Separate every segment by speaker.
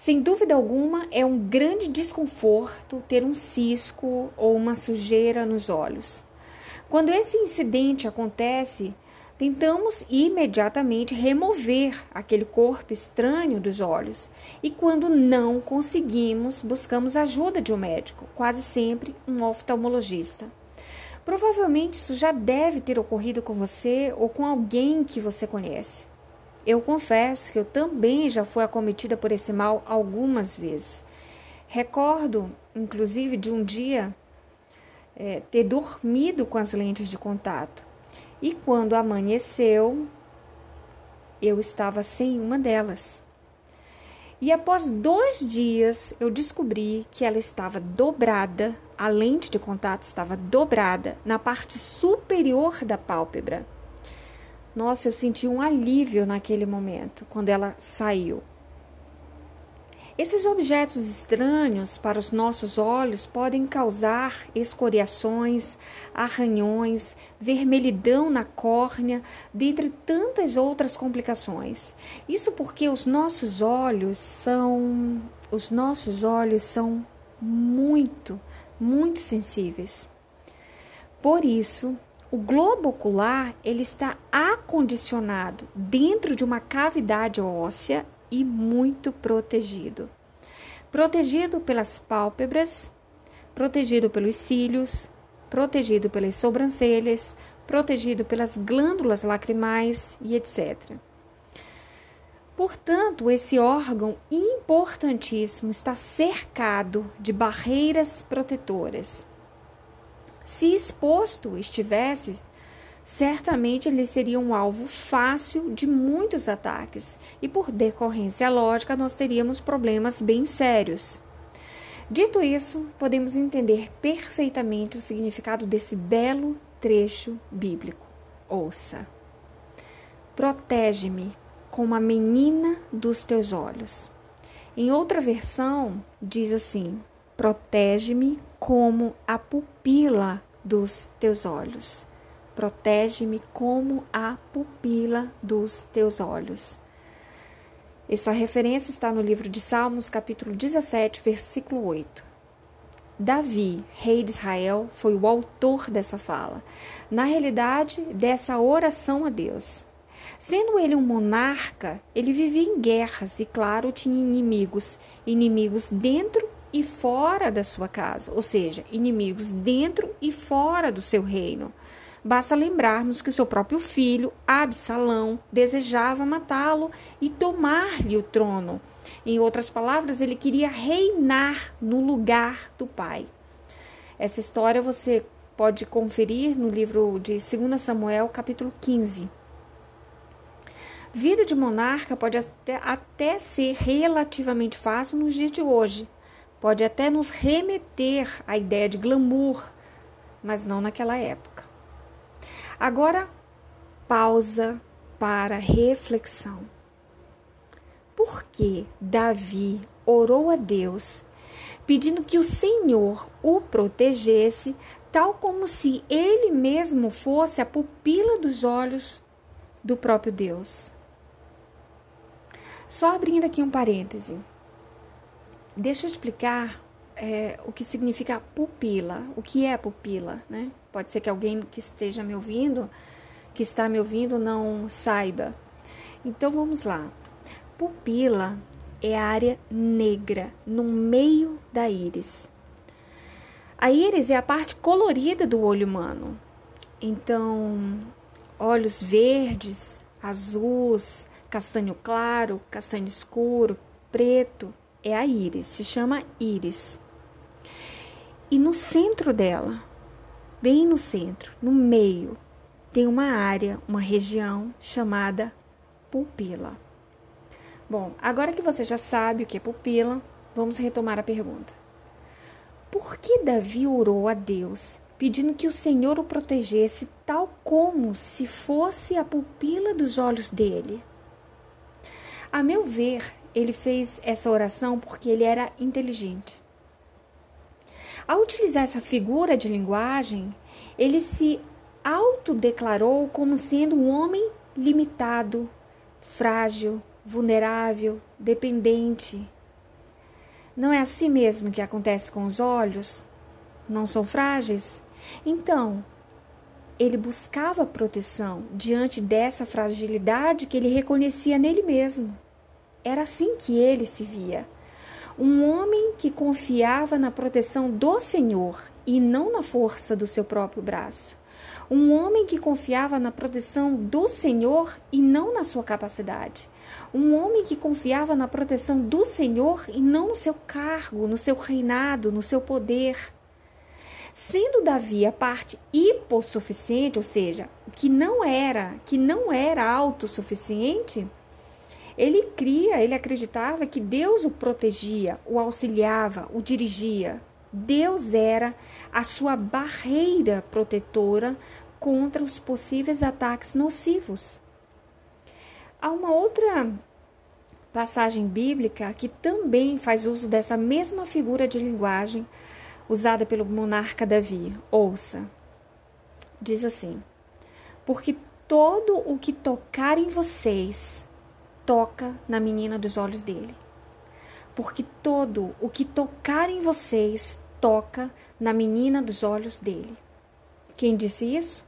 Speaker 1: Sem dúvida alguma, é um grande desconforto ter um cisco ou uma sujeira nos olhos. Quando esse incidente acontece, tentamos imediatamente remover aquele corpo estranho dos olhos e, quando não conseguimos, buscamos ajuda de um médico, quase sempre um oftalmologista. Provavelmente isso já deve ter ocorrido com você ou com alguém que você conhece. Eu confesso que eu também já fui acometida por esse mal algumas vezes. Recordo, inclusive, de um dia é, ter dormido com as lentes de contato. E quando amanheceu, eu estava sem uma delas. E após dois dias, eu descobri que ela estava dobrada, a lente de contato estava dobrada na parte superior da pálpebra. Nossa, eu senti um alívio naquele momento, quando ela saiu. Esses objetos estranhos para os nossos olhos podem causar escoriações, arranhões, vermelhidão na córnea, dentre tantas outras complicações. Isso porque os nossos olhos são os nossos olhos são muito, muito sensíveis. Por isso, o globo ocular ele está acondicionado dentro de uma cavidade óssea e muito protegido. Protegido pelas pálpebras, protegido pelos cílios, protegido pelas sobrancelhas, protegido pelas glândulas lacrimais e etc. Portanto, esse órgão importantíssimo está cercado de barreiras protetoras se exposto estivesse, certamente ele seria um alvo fácil de muitos ataques e, por decorrência lógica, nós teríamos problemas bem sérios. Dito isso, podemos entender perfeitamente o significado desse belo trecho bíblico. Ouça: Protege-me como a menina dos teus olhos. Em outra versão, diz assim: Protege-me como a pupila dos teus olhos. Protege-me como a pupila dos teus olhos. Essa referência está no livro de Salmos, capítulo 17, versículo 8. Davi, rei de Israel, foi o autor dessa fala. Na realidade, dessa oração a Deus. Sendo ele um monarca, ele vivia em guerras e, claro, tinha inimigos, inimigos dentro e fora da sua casa, ou seja, inimigos dentro e fora do seu reino. Basta lembrarmos que o seu próprio filho, Absalão, desejava matá-lo e tomar-lhe o trono. Em outras palavras, ele queria reinar no lugar do pai. Essa história você pode conferir no livro de 2 Samuel, capítulo 15. Vida de monarca pode até, até ser relativamente fácil nos dias de hoje, pode até nos remeter à ideia de glamour, mas não naquela época. Agora, pausa para reflexão. Por que Davi orou a Deus pedindo que o Senhor o protegesse, tal como se ele mesmo fosse a pupila dos olhos do próprio Deus? Só abrindo aqui um parêntese. Deixa eu explicar é, o que significa pupila, o que é pupila, né? Pode ser que alguém que esteja me ouvindo, que está me ouvindo, não saiba. Então vamos lá. Pupila é a área negra no meio da íris. A íris é a parte colorida do olho humano. Então, olhos verdes, azuis, castanho claro, castanho escuro, preto, é a íris, se chama íris. E no centro dela, bem no centro, no meio, tem uma área, uma região chamada pupila. Bom, agora que você já sabe o que é pupila, vamos retomar a pergunta. Por que Davi orou a Deus pedindo que o Senhor o protegesse tal como se fosse a pupila dos olhos dele? A meu ver, ele fez essa oração porque ele era inteligente. Ao utilizar essa figura de linguagem, ele se autodeclarou como sendo um homem limitado, frágil, vulnerável, dependente. Não é assim mesmo que acontece com os olhos? Não são frágeis? Então, ele buscava proteção diante dessa fragilidade que ele reconhecia nele mesmo. Era assim que ele se via. Um homem que confiava na proteção do Senhor e não na força do seu próprio braço. Um homem que confiava na proteção do Senhor e não na sua capacidade. Um homem que confiava na proteção do Senhor e não no seu cargo, no seu reinado, no seu poder. Sendo Davi a parte hipossuficiente, ou seja, que não era, que não era autossuficiente, ele cria, ele acreditava que Deus o protegia, o auxiliava, o dirigia. Deus era a sua barreira protetora contra os possíveis ataques nocivos. Há uma outra passagem bíblica que também faz uso dessa mesma figura de linguagem usada pelo monarca Davi. Ouça. Diz assim: Porque todo o que tocar em vocês toca na menina dos olhos dele. Porque todo o que tocar em vocês toca na menina dos olhos dele. Quem disse isso?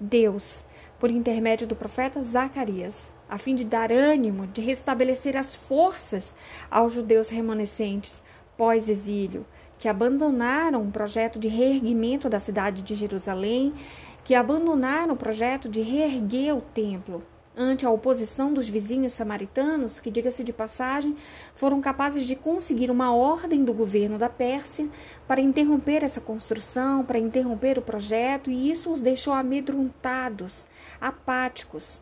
Speaker 1: Deus, por intermédio do profeta Zacarias, a fim de dar ânimo, de restabelecer as forças aos judeus remanescentes pós-exílio, que abandonaram o projeto de reerguimento da cidade de Jerusalém, que abandonaram o projeto de reerguer o templo ante a oposição dos vizinhos samaritanos, que, diga-se de passagem, foram capazes de conseguir uma ordem do governo da Pérsia para interromper essa construção, para interromper o projeto, e isso os deixou amedrontados, apáticos.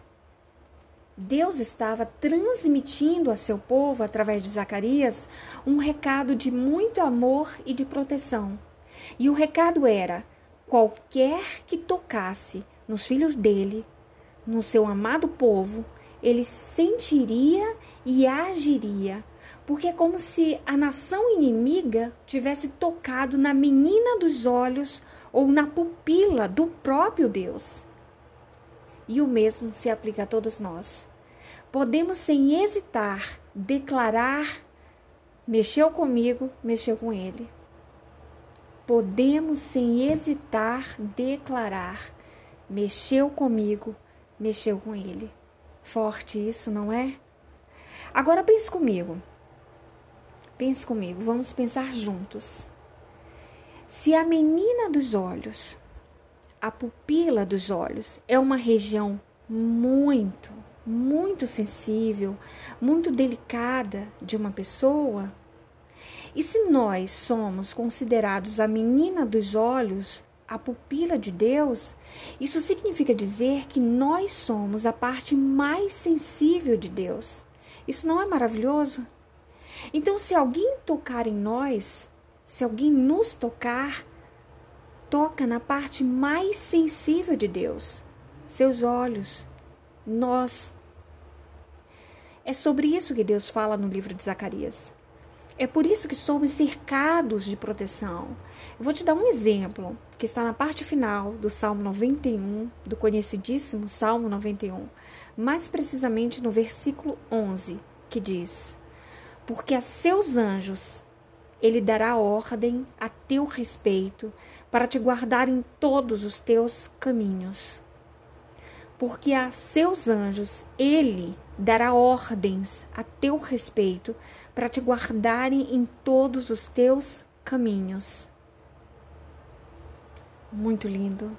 Speaker 1: Deus estava transmitindo a seu povo, através de Zacarias, um recado de muito amor e de proteção. E o recado era: qualquer que tocasse nos filhos dele no seu amado povo, ele sentiria e agiria, porque é como se a nação inimiga tivesse tocado na menina dos olhos ou na pupila do próprio Deus. E o mesmo se aplica a todos nós. Podemos, sem hesitar, declarar: mexeu comigo, mexeu com ele. Podemos, sem hesitar, declarar: mexeu comigo, mexeu com ele. Forte isso, não é? Agora pense comigo. Pense comigo, vamos pensar juntos. Se a menina dos olhos, a pupila dos olhos, é uma região muito, muito sensível, muito delicada de uma pessoa, e se nós somos considerados a menina dos olhos, a pupila de Deus, isso significa dizer que nós somos a parte mais sensível de Deus. Isso não é maravilhoso? Então, se alguém tocar em nós, se alguém nos tocar, toca na parte mais sensível de Deus, seus olhos, nós. É sobre isso que Deus fala no livro de Zacarias. É por isso que somos cercados de proteção. Eu vou te dar um exemplo que está na parte final do Salmo 91, do conhecidíssimo Salmo 91, mais precisamente no versículo 11, que diz: Porque a seus anjos ele dará ordem a teu respeito para te guardar em todos os teus caminhos. Porque a seus anjos ele dará ordens a teu respeito para te guardarem em todos os teus caminhos. Muito lindo.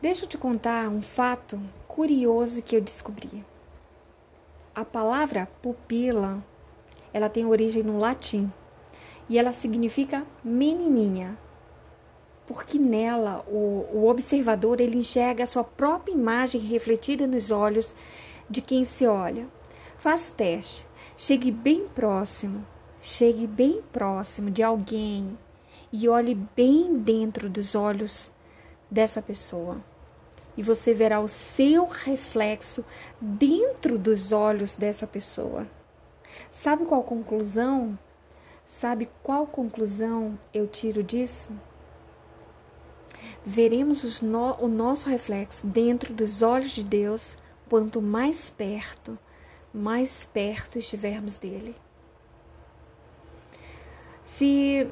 Speaker 1: Deixa eu te contar um fato curioso que eu descobri. A palavra pupila, ela tem origem no latim e ela significa menininha, porque nela o, o observador ele enxerga a sua própria imagem refletida nos olhos de quem se olha. Faça o teste. Chegue bem próximo, chegue bem próximo de alguém e olhe bem dentro dos olhos dessa pessoa. E você verá o seu reflexo dentro dos olhos dessa pessoa. Sabe qual conclusão? Sabe qual conclusão eu tiro disso? Veremos no, o nosso reflexo dentro dos olhos de Deus quanto mais perto mais perto estivermos dele. Se,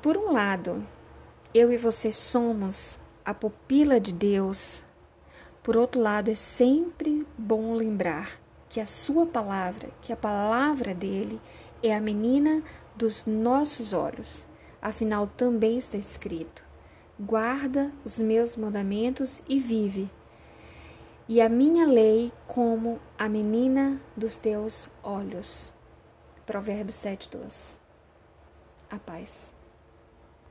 Speaker 1: por um lado, eu e você somos a pupila de Deus, por outro lado, é sempre bom lembrar que a sua palavra, que a palavra dele é a menina dos nossos olhos. Afinal, também está escrito: guarda os meus mandamentos e vive. E a minha lei como a menina dos teus olhos. Provérbios 7, 12. A paz.